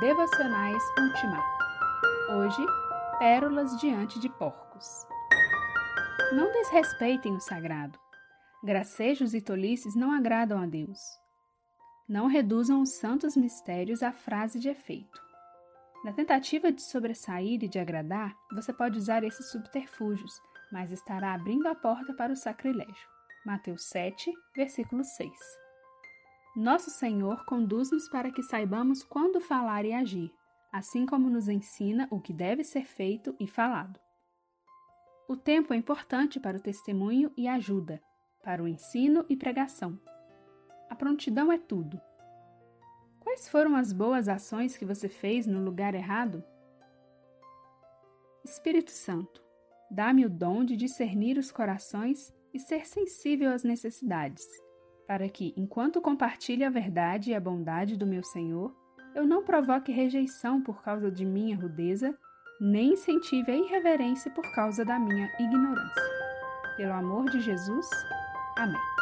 Devocionais Ultimato. Hoje, Pérolas diante de porcos. Não desrespeitem o sagrado. Gracejos e tolices não agradam a Deus. Não reduzam os santos mistérios à frase de efeito. Na tentativa de sobressair e de agradar, você pode usar esses subterfúgios, mas estará abrindo a porta para o sacrilégio. Mateus 7, versículo 6. Nosso Senhor conduz-nos para que saibamos quando falar e agir, assim como nos ensina o que deve ser feito e falado. O tempo é importante para o testemunho e ajuda, para o ensino e pregação. A prontidão é tudo. Quais foram as boas ações que você fez no lugar errado? Espírito Santo, dá-me o dom de discernir os corações e ser sensível às necessidades para que, enquanto compartilhe a verdade e a bondade do meu Senhor, eu não provoque rejeição por causa de minha rudeza, nem incentive a irreverência por causa da minha ignorância. Pelo amor de Jesus. Amém.